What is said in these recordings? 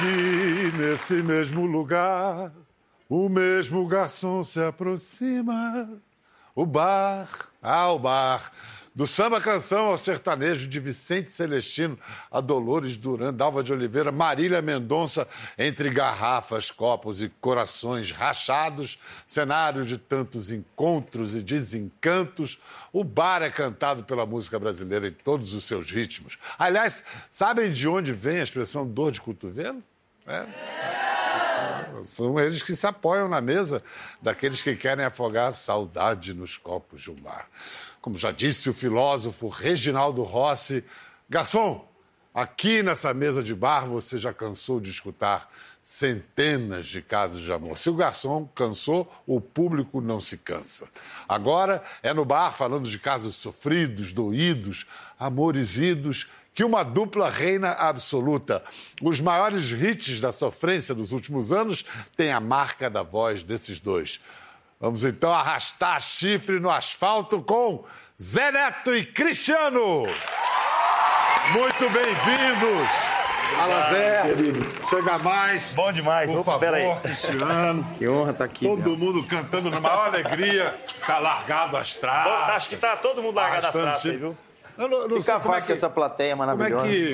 Aqui nesse mesmo lugar, o mesmo garçom se aproxima. O bar, ah, o bar. Do samba canção ao sertanejo de Vicente Celestino a Dolores Duran, Dalva de Oliveira, Marília Mendonça, entre garrafas, copos e corações rachados, cenário de tantos encontros e desencantos, o bar é cantado pela música brasileira em todos os seus ritmos. Aliás, sabem de onde vem a expressão dor de cotovelo? É. São eles que se apoiam na mesa daqueles que querem afogar a saudade nos copos de um bar. Como já disse o filósofo Reginaldo Rossi, garçom, aqui nessa mesa de bar você já cansou de escutar centenas de casos de amor. Se o garçom cansou, o público não se cansa. Agora é no bar falando de casos sofridos, doídos, amores idos que uma dupla reina absoluta. Os maiores hits da sofrência dos últimos anos têm a marca da voz desses dois. Vamos então arrastar chifre no asfalto com Zé Neto e Cristiano. Muito bem-vindos. Fala, Zé. Chega mais. Bom demais. Por Opa, favor, peraí. Cristiano. Que honra estar aqui. Todo meu. mundo cantando na maior alegria. Tá largado as Bom, traças. acho que tá todo mundo largado aí, chifre. viu? Eu não, não sei Fica como é fácil com que- essa plateia Como é maravilhosa. que.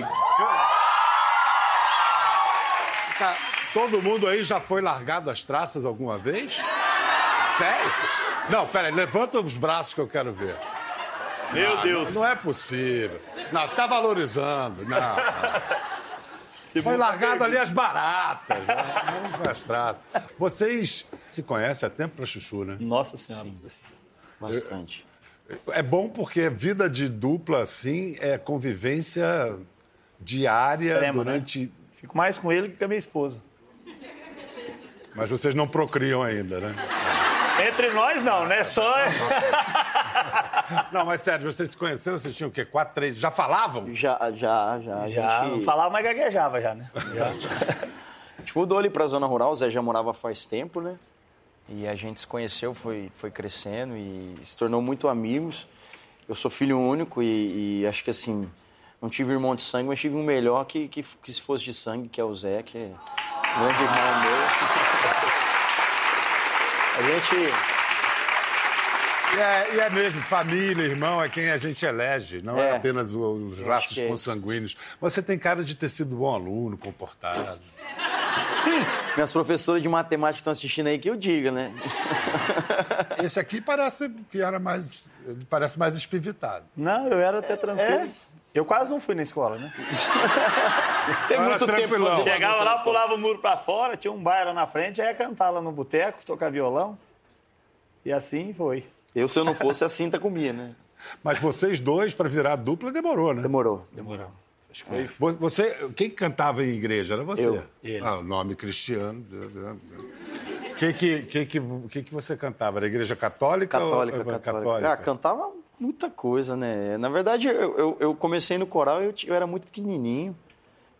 Tá, todo mundo aí já foi largado as traças alguma vez? Sério? Não, peraí, levanta os braços que eu quero ver. Meu Ah, Deus. Não, não é possível. Não, você tá valorizando. Não. Se Foi largado ali as baratas. né? Não foi as traças. Vocês se conhecem há tempo pra chuchu, né? Nossa Senhora. Bastante. É bom porque vida de dupla, assim, é convivência diária Extrema, né? durante. Fico mais com ele que com a minha esposa. Mas vocês não procriam ainda, né? Entre nós, não, né? Só. Não, mas sério, vocês se conheceram, vocês tinham o quê? Quatro, três. Já falavam? Já, já, já. Já, não gente, falava, mas gaguejava já, né? Já. a gente mudou ali pra zona rural, o Zé já morava faz tempo, né? E a gente se conheceu, foi, foi crescendo e se tornou muito amigos. Eu sou filho único e, e acho que assim, não tive irmão de sangue, mas tive um melhor que, que, que se fosse de sangue, que é o Zé, que é um grande irmão meu. A gente. E é, e é mesmo, família, irmão, é quem a gente elege, não é, É. apenas os laços que é. consanguíneos. Você tem cara de ter sido bom aluno, comportado. Minhas professoras de matemática estão assistindo aí que eu diga, né? Esse aqui parece que era mais. Ele parece mais espivitado. Não, eu era até tranquilo. É? Eu quase não fui na escola, né? Tem Era muito tempo fazer Chegava lá, pulava o muro pra fora, tinha um bar lá na frente, aí ia cantar lá no boteco, tocar violão. E assim foi. Eu, se eu não fosse, a cinta comia, né? Mas vocês dois, para virar dupla, demorou, né? Demorou. Demorou. Acho que foi. Vo- Você, quem cantava em igreja era você. Eu. Ele. Ah, o nome cristiano. O que que, que, que, que que você cantava? Era igreja católica? Católica, ou... católica. Ah, cantava muita coisa, né? Na verdade, eu, eu, eu comecei no coral e eu, era muito pequenininho.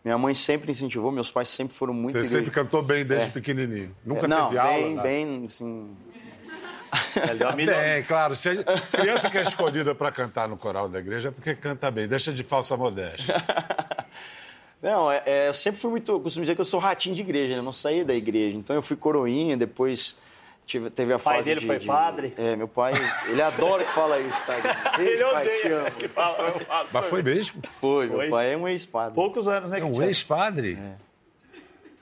Minha mãe sempre incentivou, meus pais sempre foram muito Você igreja- sempre cantou bem desde É. pequenininho. Nunca Não, teve aula? bem, nada? bem, assim... Uma milhão- Bem, claro. Se a criança que é escolhida para cantar no coral da igreja é porque canta bem. Deixa de falsa modéstia. Não, é, é, eu sempre fui muito... Eu costumo dizer que eu sou ratinho de igreja, né? Eu não saí da igreja. Então, eu fui coroinha, depois... Tive, teve a pai fase dele de- foi de- padre? É, meu pai... Ele adora que fala isso, tá? Ele pai, odeia. que fala. Mas foi mesmo? Foi, Foi. meu pai é um ex-padre. Poucos anos, né? É um ex-padre?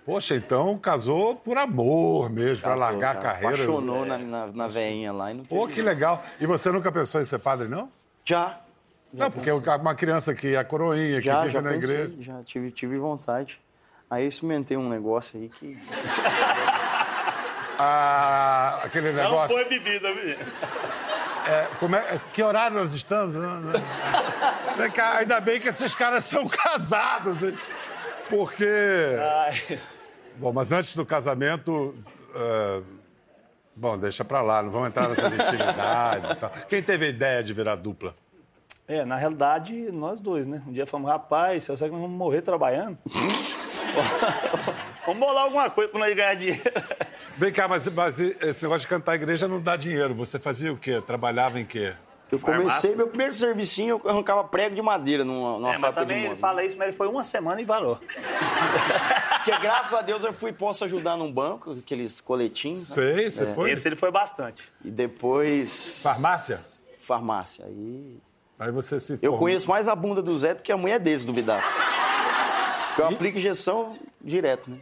Poxa, então casou por amor mesmo, para largar a cara. carreira. Apaixonou na, na, na veinha lá e não teve Pô, que legal. E você nunca pensou em ser padre, não? Já. Não, porque uma criança que é coroinha, que Já, vive já na pensei, igreja. já tive, tive vontade. Aí experimentei um negócio aí que... Ah, aquele Não negócio. foi bebida, viu? É, como é- que horário nós estamos? Não, não. Vem cá, Ainda bem que esses caras são casados. hein? Porque. Ai, Bom, mas antes do casamento. ah, Bom, deixa pra lá, não vamos entrar nessas intimidades e tal. Quem teve a ideia de virar dupla? É, na realidade, nós dois, né? Um dia falamos, rapaz, você sabe que nós vamos morrer trabalhando? vamos bolar alguma coisa pra nós ganhar dinheiro. Vem cá, mas, mas esse negócio de cantar a igreja não dá dinheiro. Você fazia o quê? Trabalhava em quê? Eu comecei Farmácia. meu primeiro servicinho, eu arrancava prego de madeira numa, numa É, mas fábrica de também ele fala isso, mas ele foi uma semana e parou. Porque graças a Deus eu fui posso ajudar num banco, aqueles coletinhos. sabe? Sei, você foi. Esse ele foi bastante. E depois Farmácia? farmácia. Aí Aí você se eu formou. conheço mais a bunda do Zé do que a mulher desse, duvidar. Porque eu aplico injeção direto, né?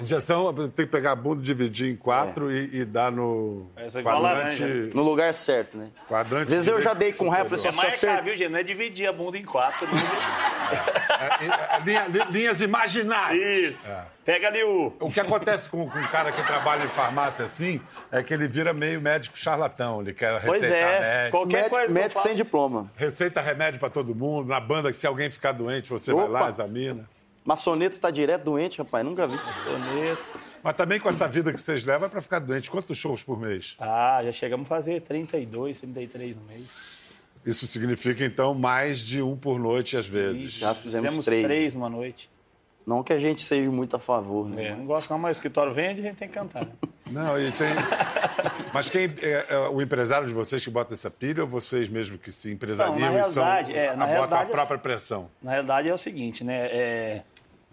Injeção, tem que pegar a bunda, dividir em quatro e, e dar no Essa é igual quadrante. laranja. No lugar certo, né? quadrante Às vezes eu já dei com raiva, falei Você assim, só marcar, viu, gente? Não é dividir a bunda em quatro. não. É, é, linha- li- linhas imaginárias. Isso. É. Pega ali o... O que acontece com, com um cara que trabalha em farmácia assim é que ele vira meio médico charlatão. Ele quer Pois receitar é. remédio. Qualquer Médico, coisa médico sem diploma. Receita remédio pra todo mundo. Na banda, que se alguém ficar doente, você vai lá, Opa. examina. Maçoneto tá direto doente, rapaz, nunca vi. Soneto. Mas também com essa vida que vocês levam é pra ficar doente. Quantos shows por mês? Ah, já chegamos a fazer 32, 33 no mês. Isso significa, então, mais de um por noite, às vezes. Já fizemos Fizemos três. três numa noite. Não que a gente seja muito a favor, né? É, não gosto não, mas o escritório vende, a gente tem que cantar. né? Não, e tem. Mas quem é, é o empresário de vocês que bota essa pilha ou vocês mesmo que se empresariam Não, na e são, realidade, é, na botam realidade, a própria pressão? Na realidade é o seguinte, né? é,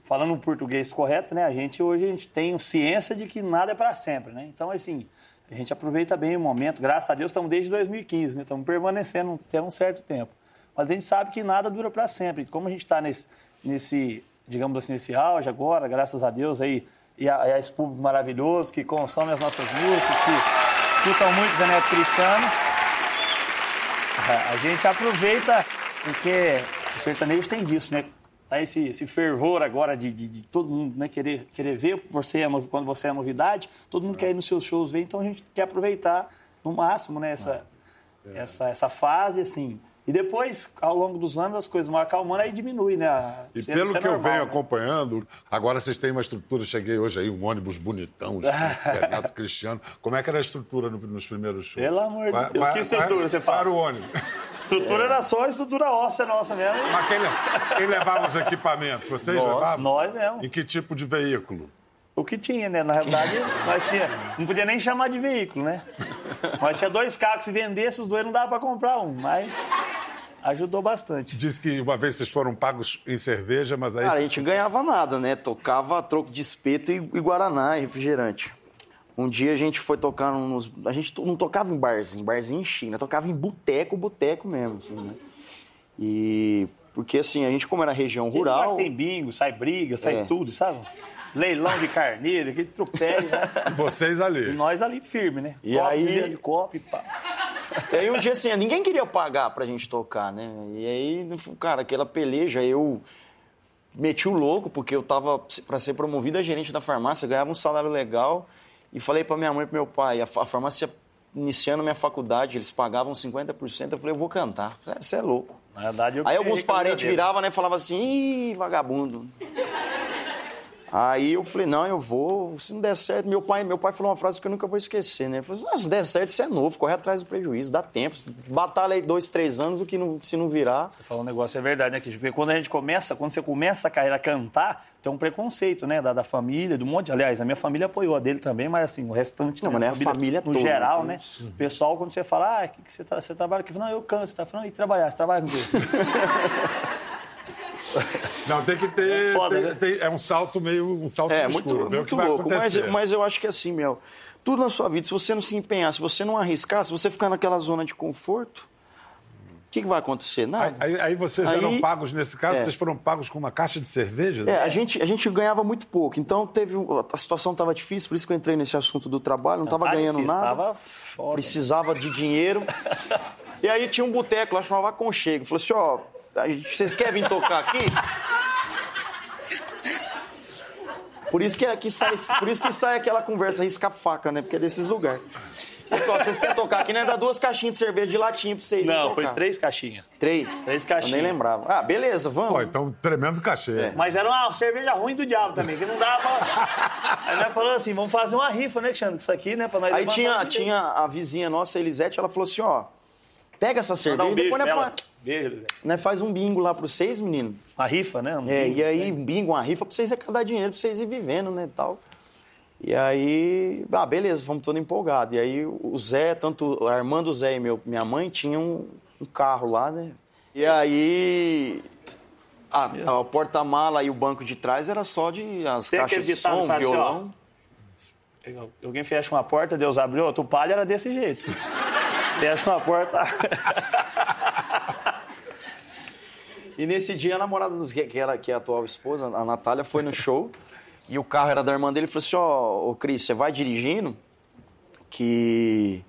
falando o português correto, né? A gente hoje a gente tem ciência de que nada é para sempre, né? Então, assim, a gente aproveita bem o momento. Graças a Deus estamos desde 2015, né? Estamos permanecendo até um certo tempo. Mas a gente sabe que nada dura para sempre. Como a gente está nesse, nesse, digamos assim, nesse auge agora, graças a Deus aí, e a, e a esse público maravilhoso que consome as nossas músicas, que escutam muito Zé Neto Cristiano, a gente aproveita, porque o sertanejo tem disso, né? Tá esse, esse fervor agora de, de- de todo mundo né? querer, querer ver você é quando você é novidade, todo mundo quer ir nos seus shows ver, então a gente quer aproveitar no máximo né? essa, essa, essa fase, assim. E depois, ao longo dos anos, as coisas vão acalmando, aí diminui, né? A- E é- pelo é que eu normal, venho né? acompanhando, agora vocês têm uma estrutura. Cheguei hoje aí, um ônibus bonitão, Renato Cristiano. Como é que era a estrutura no- nos primeiros shows? Pelo amor de Deus. Que estrutura você fala? era o ônibus? Estrutura era só a estrutura óssea nossa mesmo. Mas quem, quem levava os equipamentos? Vocês Nós, levavam? nós mesmo. Em que tipo de veículo? O que tinha, né? Na realidade, nós tinha, não podia nem chamar de veículo, né? Mas tinha dois carros, se vendesse os dois não dava para comprar um, mas ajudou bastante. Diz que uma vez vocês foram pagos em cerveja, mas aí. Cara, a gente ganhava nada, né? Tocava troco de espeto e, e guaraná e refrigerante. Um dia a gente foi tocar nos. A gente não tocava em barzinho, barzinho em China, tocava em boteco, boteco mesmo, assim, né? E. Porque assim, a gente, como era região rural. que Tem bingo, sai briga, sai É. tudo, sabe? Leilão de carneiro, aquele tropéio, né? Vocês E ali. nós ali firme, né? E Copo aí- de copo e pá. E aí um dia assim, ninguém queria pagar pra gente tocar, né? E aí, cara, aquela peleja, eu meti o louco, porque eu tava pra ser promovido a gerente da farmácia, ganhava um salário legal. E falei pra minha mãe e pro meu pai, a, fa- a farmácia iniciando minha faculdade, eles pagavam 50%, eu falei, eu vou cantar. Você é louco. Na verdade, eu Aí alguns parentes brincadeira. viravam, né, e falavam assim, ih, vagabundo. Aí eu falei, não, eu vou, se não der certo, meu pai, meu pai falou uma frase que eu nunca vou esquecer, né? Ele falou assim, "Ah, se der certo, você é novo, corre atrás do prejuízo, dá tempo. Batalha aí dois, três anos, o que não, se não virar. Você falou um negócio, é verdade, né, Kish? Porque quando a gente começa, quando você começa a carreira a cantar, tem um preconceito, né, da, da família, do monte. Aliás, a minha família apoiou a dele também, mas assim, o restante, Não, né, mas não é a família no toda, geral, né? né? O pessoal, quando você fala, ah, que, que você, tra- você trabalha aqui? Não, eu canto. Você tá falando, e trabalhar? Você trabalha com o? Não, tem que ter. É foda, tem- né? tem- é um salto meio. um salto É, muito, escuro. muito louco. Mas, mas eu acho que assim, Mel, tudo na sua vida, se você não se empenhar, se você não arriscar, se você ficar naquela zona de conforto, o que, que vai acontecer? Nada. Aí, aí vocês Aí- eram pagos, nesse caso, É. vocês foram pagos com uma caixa de cerveja? É, a gente, a gente ganhava muito pouco. Então teve. A situação estava difícil, por isso que eu entrei nesse assunto do trabalho, não estava Tá ganhando difícil, nada. Tava foda. precisava de dinheiro. E aí tinha um boteco lá, chamava Aconchego. Falou assim, ó, gente- vocês querem vir tocar aqui? Por isso que, aqui sai, por isso que sai aquela conversa risca-faca, né? Porque é desses lugares. Ele falou, vocês querem tocar aqui, né? Dá duas caixinhas de cerveja de latinha pra vocês Não, tocar. foi três caixinhas. Três? Três Eu caixinhas. nem lembrava. Ah, beleza, vamos. Pô, então, tremendo cachê. É. Mas era uma cerveja ruim do diabo também, que não dava pra... Aí nós falamos assim, vamos fazer uma rifa, né, Xandro? Isso aqui, né, pra nós Aí tinha, tinha a vizinha nossa, a Elisete, ela falou assim, ó, pega essa cerveja um e depois ela. faz, Beijo, nós faz um bingo lá pros seis, menino. Uma rifa, né? Um É, bingo. e aí, bingo, uma rifa pra vocês arrecadar dinheiro, pra vocês ir vivendo, né, e tal. E aí, ah, beleza, fomos todos empolgados. E aí o Zé, tanto a irmã do Zé e meu, minha mãe tinham um, um carro lá, né? E aí a, a porta-mala e o banco de trás era só de as Tem caixas de som, assim, violão. Alguém fecha uma porta, Deus abriu, outro palha era desse jeito. Fecha uma porta. E nesse dia a namorada dos que era que é a atual esposa, a Natália, foi no show e o carro era da irmã dele e falou assim: Ó, ô Cris, você vai dirigindo que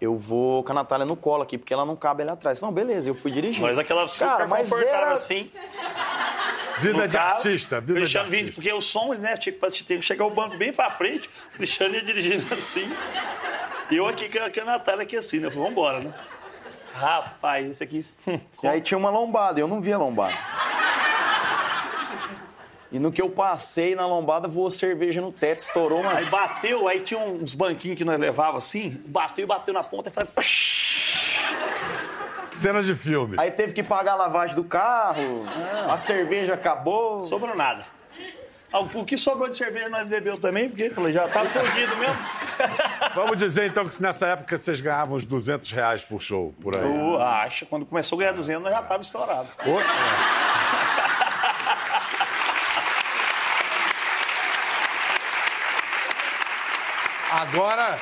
eu vou com a Natália no colo aqui, porque ela não cabe ali atrás. Não, beleza, eu fui dirigindo. Mas aquela super Cara, mas confortável era- assim. Vida de carro, artista, vida de Cristiano artista. porque o som, né, tipo, tem que chegar o banco bem pra frente, o Cristiano ia dirigindo assim. E eu aqui com a, Natália aqui assim, né? Eu falei, vambora, né? Rapaz, esse aqui. hum, E aí tinha uma lombada, eu não via lombada. E no que eu passei na lombada, voou cerveja no teto, estourou Aí umas bateu, aí tinha uns banquinhos que nós levávamos assim, bateu e bateu na ponta e falei. Cena de filme. Aí teve que pagar a lavagem do carro, a cerveja acabou. Sobrou nada. Ah, O que sobrou de cerveja nós bebeu também, porque já tá fudido mesmo. Vamos dizer então que nessa época vocês ganhavam uns 200 reais por show, por aí. Eu acho, quando começou a ganhar 200, nós já tava estourado. É. Agora,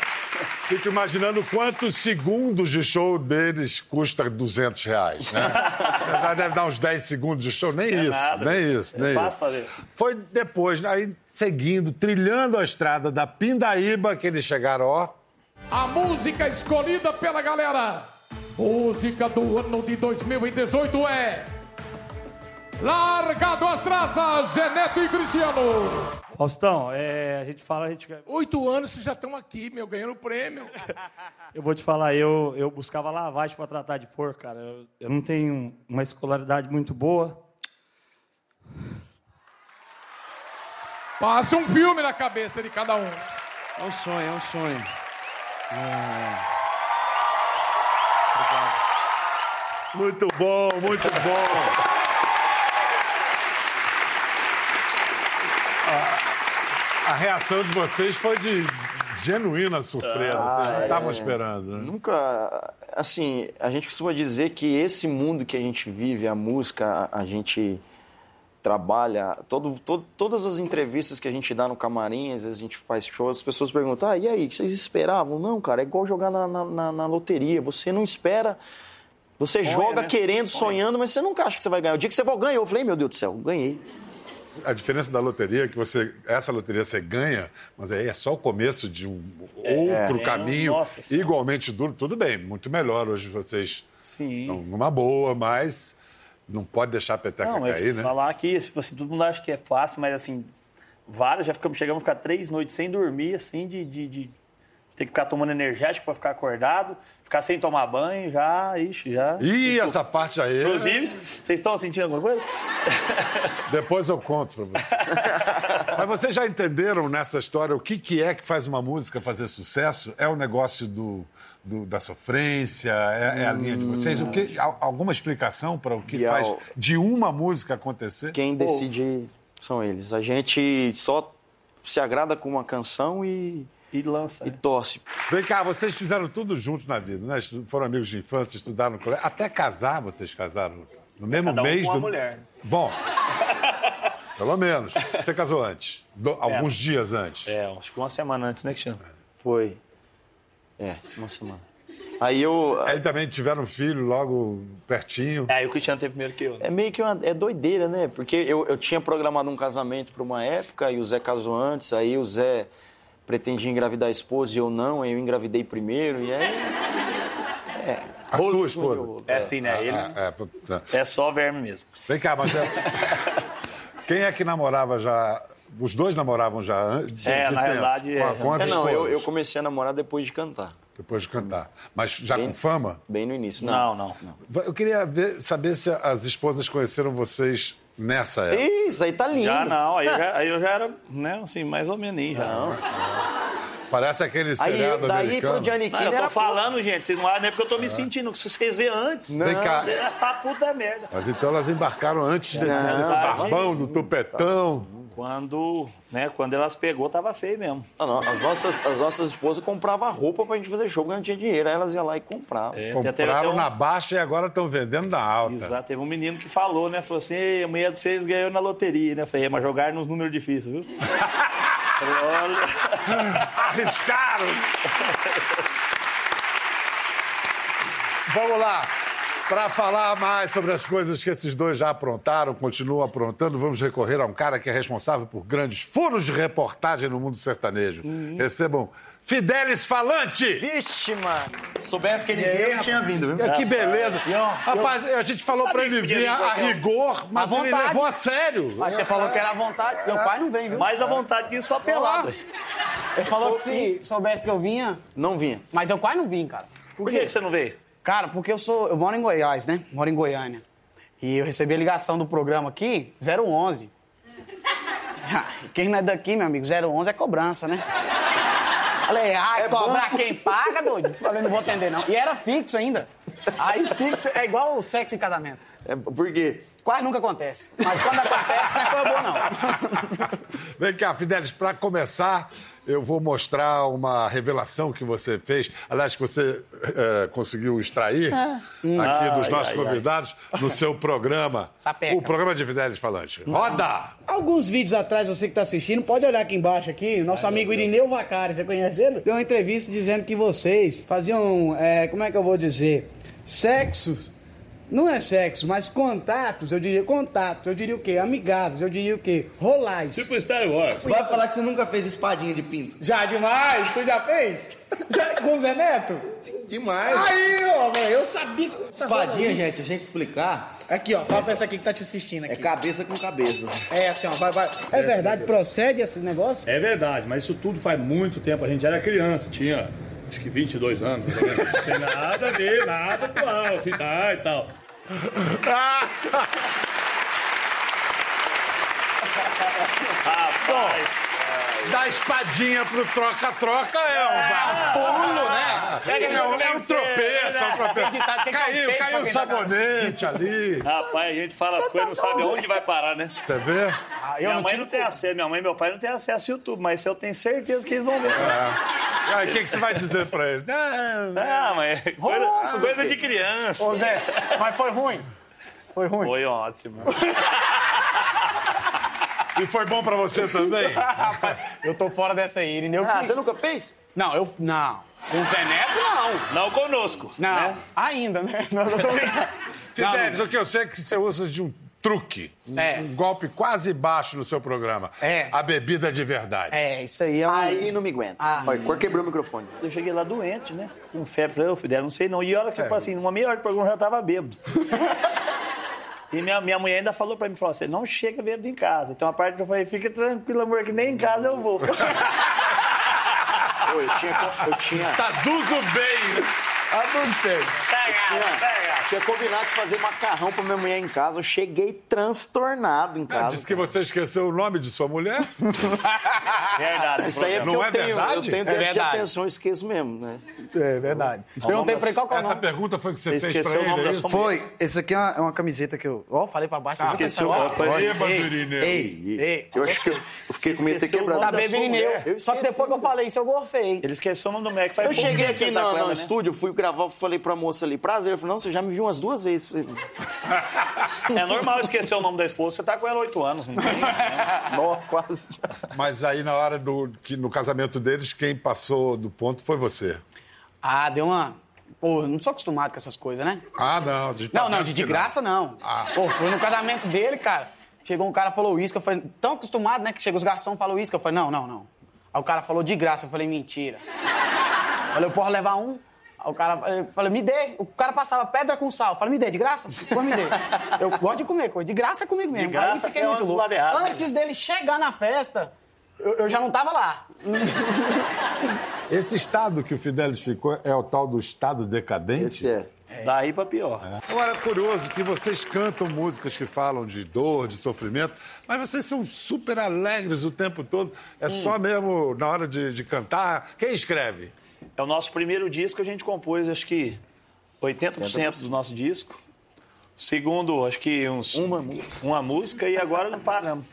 fico imaginando quantos segundos de show deles custa 200 reais, né? Já deve dar uns 10 segundos de show, nem isso, nada. nem isso, É nem fácil isso. fazer. Foi depois, aí seguindo, trilhando a estrada da Pindaíba, que eles chegaram, ó, A música escolhida pela galera. Música do ano de 2018 é. Largado as traças, Zé Neto e Cristiano. Faustão, é, a gente fala, a gente, Oito anos vocês já estão aqui, meu, ganhando prêmio. eu vou te falar, eu, eu buscava lavagem para tratar de porco, cara. Eu, eu não tenho uma escolaridade muito boa. Passa um filme na cabeça de cada um. É um sonho, é um sonho. Muito bom, muito bom. A, reação de vocês foi de genuína surpresa. vocês não estavam esperando, né? Nunca. Assim, a gente costuma dizer que esse mundo que a gente vive, a música, a, gente trabalha, todo, todo- todas as entrevistas que a gente dá no camarim, às vezes a gente faz show, as pessoas perguntam, ah, e aí, vocês esperavam? Não, cara, é igual jogar na, na, na- na loteria, você não espera, você Sonha, joga né? querendo, Sonha. sonhando, mas você nunca acha que você vai ganhar. O dia que você vai ganhar, eu falei, meu Deus do céu, ganhei. A diferença da loteria é que você, essa loteria você ganha, mas aí é só o começo de um outro É, caminho nossa igualmente duro. Tudo bem, muito melhor hoje vocês Sim. estão numa boa, mas não pode deixar a peteca Não, cair, né? falar que assim, todo mundo acha que é fácil, mas assim, vários já ficamos, chegamos a ficar três noites sem dormir, assim, de, de, de ter que ficar tomando energético para ficar acordado, ficar sem tomar banho, já, ixi, já. Ih, sinto- essa parte aí. Inclusive, vocês estão sentindo alguma coisa? Depois eu conto pra você. Mas vocês já entenderam nessa história o que, que é que faz uma música fazer sucesso? É o negócio do, do- da sofrência? É, é a linha de vocês? O que, al- alguma explicação para o que E faz ao- de uma música acontecer? Quem decide são eles. A gente só se agrada com uma canção e, E lança. e né? torce. Vem cá, vocês fizeram tudo juntos na vida, né? Foram amigos de infância, estudaram no colégio. Até casar vocês casaram no mesmo Cada um mês com uma do. mulher. Bom. Pelo menos. Você casou antes. Do- alguns dias antes. É, acho que uma semana antes, né, Cristiano? Foi. É, uma semana. Aí eu. Aí também tiveram um filho logo pertinho. É, aí o Cristiano teve primeiro que eu. né? É meio que uma. É doideira, né? Porque eu, eu tinha programado um casamento para uma época e o Zé casou antes, aí o Zé pretendia engravidar a esposa e eu não, aí eu engravidei primeiro, e aí. A sua esposa. É assim, né? Ele É, é, puta. é só verme mesmo. Vem cá, mas é- quem é que namorava já? Os dois namoravam já antes? É, na realidade, Com, é. com as É, não, eu, eu comecei a namorar depois de cantar. Depois de cantar. Mas já Bem- com fama? Bem no início. Não, não. Eu queria ver- saber se as esposas conheceram vocês nessa época. Isso, aí tá lindo. Já não, aí eu já, aí eu já era, né, assim, mais ou menos já. Não. Parece aquele Aí seriado eu, daí americano. pro Gianni Não, eu tô era falando, gente, vocês não acham, não é porque eu tô me sentindo. Se vocês verem antes, Vem cá. você tá puta merda. Mas então elas embarcaram antes desse, Não, desse barbão, do tupetão. Quando, né, quando elas pegou, tava feio mesmo. Ah, não, as, nossas, as nossas esposas compravam roupa pra gente fazer show, porque não tinha dinheiro. Aí elas iam lá e compravam. É, Compraram um- na baixa e agora estão vendendo na alta. Exato, teve um menino que falou, né? Falou assim, "Ei, a mulher de vocês ganhou na loteria, né? Eu Falei, "É, mas jogaram nos números difíceis, viu? Falei, Olha. Arriscaram! Vamos lá. Para falar mais sobre as coisas que esses dois já aprontaram, continuam aprontando, vamos recorrer a um cara que é responsável por grandes furos de reportagem no mundo sertanejo. Recebam Fidelis Falante! Vixe, mano. Soubesse que ele veio, eu tinha vindo, viu? Que beleza! Rapaz, a gente falou para ele vir a, a rigor, mas ele vontade. levou a sério. Mas você falou que era à vontade. Meu pai não vem, viu? Mais à vontade que só pelado. Ele falou que se soubesse que eu vinha, Não vinha. mas eu quase não vim, cara. Por que que você não veio? Cara, porque eu sou. Eu moro em Goiás, né? Moro em Goiânia. E eu recebi a ligação do programa aqui, 011. Ah, Quem não é daqui, meu amigo, 011 é cobrança, né? Falei, ai, cobrar quem paga, doido? Falei, não vou atender, não. E era fixo ainda. Aí fixo é igual o sexo em casamento. É, por quê? Quase nunca acontece. Mas quando acontece, não é coisa boa, não. Vem cá, Fidelis, para começar, eu vou mostrar uma revelação que você fez, aliás, que você eh, conseguiu extrair aqui dos Ai, nossos ai, convidados no seu programa. Sapeca. O programa de Fidelis Falante. Roda! Alguns vídeos atrás, você que está assistindo, pode olhar aqui embaixo aqui, o nosso amigo Irineu Vacari, você conhece ele? Deu uma entrevista dizendo que vocês faziam, é, como é que eu vou dizer, sexos, não é sexo, mas contatos, eu diria contatos, eu diria o quê? Amigáveis, eu diria o quê? Rolais. Tipo Star Wars. Vai falar que você nunca fez espadinha de pinto. Já demais, você já fez? Já, com o Zé Neto? Demais. Aí, ó, velho, eu sabia que... Espadinha, gente, a gente explicar, Aqui, ó, fala pra essa aqui que tá te assistindo é aqui. cabeça com cabeça. É assim, ó, vai, vai. É verdade, procede esse negócio? É verdade, mas isso tudo faz muito tempo. A gente era criança, tinha acho que 22 anos. Não tem nada a ver, nada atual, assim, tá e tal. Da espadinha pro troca-troca é um pulo, né? É, um, é um tropeço, é um tropeço. Tem que Caiu, caiu um quem tá sabonete ali. Rapaz, a gente fala as coisas e não sabe aonde vai parar, né? Você vê? eu minha não mãe não tem acesso, minha mãe e meu pai não têm acesso ao YouTube, mas isso eu tenho certeza que eles vão ver. Aí, o que, que você vai dizer pra eles? Ah, Ah, mas é coisa, coisa de criança. Ô, Zé, mas foi ruim. Foi ruim. Foi ótimo. E foi bom pra você também? Rapaz, eu tô fora dessa aí, Irineu. Ah, que- você nunca fez? Não, eu. Não. Com o Zé Neto, não. Não conosco. Não. né? Ainda, né? Não, eu tô brincando. Fidelis, o que eu sei é que você usa de um truque, um, É. um golpe quase baixo no seu programa. É. A bebida de verdade. É, isso aí é um. Aí não me aguenta. Ah. Olha, cor quebrou o microfone. Eu cheguei lá doente, né? Com febre. Falei, ô, Fidel, não sei não. E olha que, É. tipo assim, numa meia hora do programa eu já tava bêbado. E minha, minha mulher ainda falou pra mim, falou, você não chega bêbado em casa. Então a parte que eu falei, fica tranquilo, amor, que nem em casa eu vou. Eu tinha, eu tinha, Tá Zuzu bem. Tá tudo certo. Tinha combinado de fazer macarrão pra minha mulher em casa. Eu cheguei transtornado em Ah, casa. disse que você esqueceu o nome de sua mulher? Verdade. Isso aí é porque Não eu é tenho, verdade? eu tenho É de verdade. atenção, eu esqueço mesmo, né? É verdade. Perguntei pra ele qual que é o Essa nome. pergunta foi que você, Você fez pra esqueceu o ele, nome é Foi. Esse aqui é uma, é uma camiseta que eu. Ó, falei pra baixo. Que esqueceu, essa rapaz. Eba, Irineu. Ei, ei. Eu acho que eu, fiquei com medo de ter o quebrado. Tá nome da bem, sua Irineu. mulher. Só que depois que eu falei isso, eu gorfei. Ele esqueceu o nome do Mac. Eu cheguei aqui tá no né? estúdio, fui gravar, falei pra moça ali, prazer. Eu falei, não, você já me viu umas duas vezes. É normal esquecer o nome da esposa, você tá com ela oito anos. Não tem? Nossa, quase. Mas aí, na hora do que no casamento deles, quem passou do ponto foi você. Ah, deu uma. Pô, eu não sou acostumado com essas coisas, né? Ah, não. De Não, não, de, de graça não. Ah. Pô, foi no casamento dele, cara. Chegou um cara falou uísque, eu falei, tão acostumado, né? Que chega os garçons e falam uísque. Eu falei, não, não, não. Aí o cara falou de graça, eu falei, mentira. Eu falei, eu posso levar um? Aí o cara falei, me dê. O cara passava pedra com sal. Falei, me dê, de graça? Depois me dê. Eu gosto de comer coisa. De graça é comigo mesmo. graça Aí fiquei até muito louco. errado, né? Antes dele chegar na festa, eu, eu já não tava lá. Esse estado que o Fidelis ficou é o tal do estado decadente? Esse é. Daí pra pior. Agora, é curioso que vocês cantam músicas que falam de dor, de sofrimento, mas vocês são super alegres o tempo todo. É só mesmo na hora de, de cantar. Quem escreve? É o nosso primeiro disco, a gente compôs, acho que 80% do nosso disco. Segundo, acho que uns... Uma música. Uma música e agora não paramos.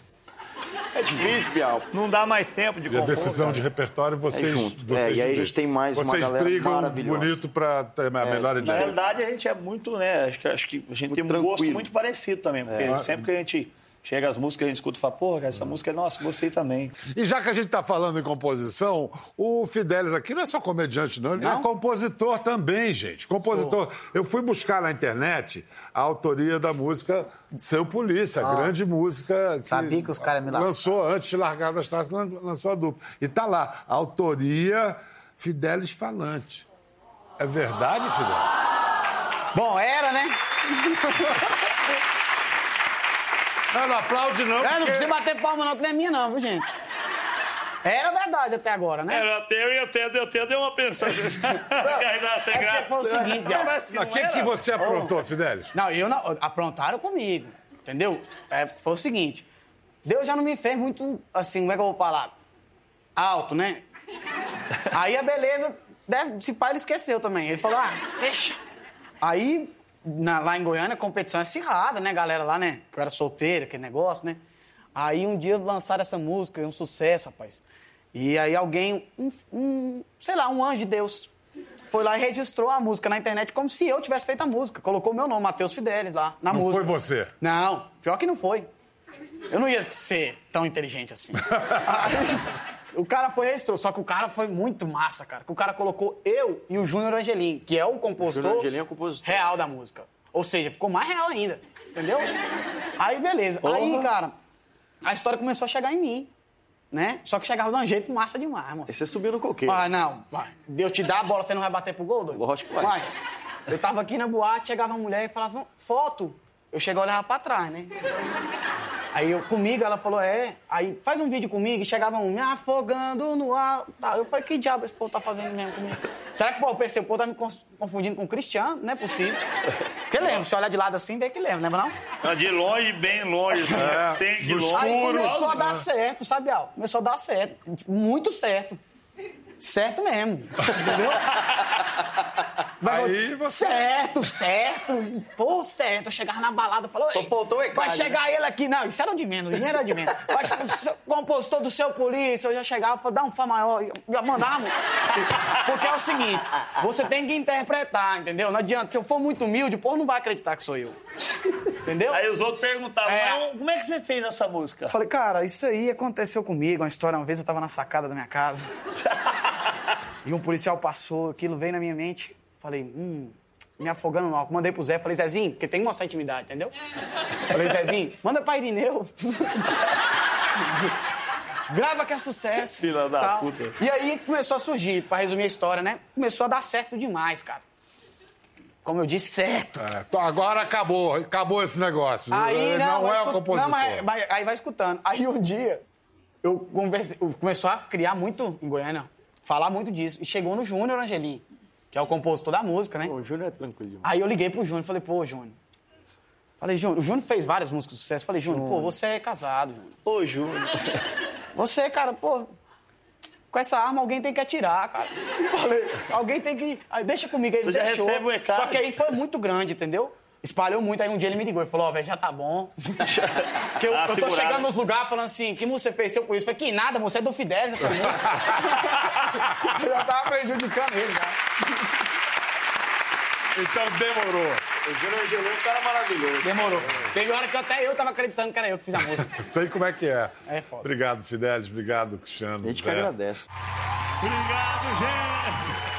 É difícil, Bial. Não dá mais tempo de E a compor, decisão cara. de repertório, vocês. junto. vocês É, e aí a gente tem mais uma galera brigam maravilhosa. bonito pra ter a melhor Na edição. realidade, a gente é muito, né? Acho que, acho que a gente tem um tranquilo. gosto muito parecido também. Porque É. sempre que a gente chega as músicas, a gente escuta e fala, porra, essa música é nossa, gostei também. E já que a gente está falando em composição, o Fidelis aqui não é só comediante, não. Ele é Não? compositor também, gente. Compositor. Eu fui buscar na internet a autoria da música Seu Polícia, a grande música. Que Sabia que os caras me. Lançou antes de largar das traças, lan- lançou a dupla. E tá lá, autoria Fidelis Falante. É verdade, Fidelis? Bom, era, né? Não, não aplaude, não. É, não porque- precisa bater palma não, que não é minha não, viu, gente? Era verdade até agora, né? Era até eu e até, eu até dei uma pensão. Carregar sem É graça. foi o seguinte, Não, que O não que, era. que você aprontou, Fidelis? Não, eu não. Aprontaram comigo, entendeu? É, foi o seguinte. Deus já não me fez muito, assim, como é que eu vou falar? Alto, né? Aí a beleza, deve, se pai ele esqueceu também. Ele falou, ah, deixa. Aí, na- lá em Goiânia, a competição é acirrada, né, galera lá, né? Que eu era solteiro, aquele negócio, né? Aí um dia lançaram essa música, um sucesso, rapaz. E aí alguém, um, um, sei lá, um anjo de Deus, foi lá e registrou a música na internet como se eu tivesse feito a música. Colocou o meu nome, Matheus Fidelis, lá, na Não música. foi você? Não, pior que não foi. Eu não ia ser tão inteligente assim. O cara foi e registrou, só que o cara foi muito massa, cara. Que o cara colocou eu e o Júnior Angelim, que é o compositor Angelim é o compositor. real da música. Ou seja, ficou mais real ainda, entendeu? Aí, beleza. Aí, cara, a história começou a chegar em mim, né? Só que chegava de um jeito massa demais, mano. Aí você subiu no coqueiro. Ah, não. Deus te dá a bola, você não vai bater pro gol, doido? Lógico que vai. Eu tava aqui na boate, chegava uma mulher e falava, foto. Eu chegava e olhava pra trás, né? Aí eu, comigo, ela falou, é. Aí faz um vídeo comigo e chegava um, me afogando no ar. Tá, eu falei, que diabo esse povo tá fazendo mesmo comigo? Será que pô, eu pensei, o povo tá me confundindo com o Cristiano? Não é possível. Porque lembra, se olhar de lado assim, vê que lembra, lembra não? Não, De longe, bem longe, assim, 100 quilômetros. Aí começou a dar certo, sabe, Al? Começou a dar certo. tipo, Muito certo. Certo mesmo. Entendeu? Vai- Aí você- Certo, certo. Pô, certo. Eu chegava na balada e falava. Só "Ei, faltou o Vai chegar ele aqui. Não, isso era de menos. Isso era de menos. Chegar o seu- compositor do seu polícia. Eu já chegava e falava, dá um fã maior. Eu Já mandava. Porque é o seguinte: você tem que interpretar, entendeu? Não adianta. Se eu for muito humilde, o povo não vai acreditar que sou eu. Entendeu? Aí os outros perguntavam, É. "Mas como é que você fez essa música? Eu Falei, cara, isso aí aconteceu comigo, uma história. Uma vez eu tava na sacada da minha casa. E um policial passou, aquilo veio na minha mente. Falei, hum, me afogando no álcool. Mandei pro Zé, falei, Zezinho, porque tem que mostrar intimidade, entendeu? Falei, Zezinho, manda pra Irineu. Grava que é sucesso. Filha da tal. puta. E aí começou a surgir, pra resumir a história, né? Começou a dar certo demais, cara. Como eu disse, certo. É, agora acabou, acabou esse negócio. Aí Ele não, não é o escu- compositor. Não, mas, mas- aí vai escutando. Aí um dia, eu conversei, eu começou a criar muito em Goiânia, falar muito disso. E chegou no Júnior Angelim, que é o compositor da música, né? O Júnior é tranquilo demais. Aí eu liguei pro Júnior e falei, pô, Júnior. Falei, Júnior, o Júnior fez várias músicas de sucesso. Falei, Júnior, pô, você é casado, Júnior. Ô, Júnior. Você, cara, pô, com essa arma alguém tem que atirar, cara. Falei, alguém tem que. Aí deixa comigo, aí ele deixou. Só que aí foi muito grande, entendeu? Espalhou muito, aí um dia ele me ligou e falou, ó, velho, já tá bom. Porque eu, Ah, eu tô chegando nos lugares falando assim, que música você fez seu por isso? Eu falei, que nada, moça, é do Fidesz essa música. eu já tava prejudicando ele, cara. Então demorou. O Júnior Angelim é um cara maravilhoso. Demorou. Teve hora que até eu tava acreditando que era eu que fiz a música. Sei como é que é. É foda. Obrigado, Fidelis. Obrigado, Cristiano. A gente que Zé. agradece. Obrigado, gente.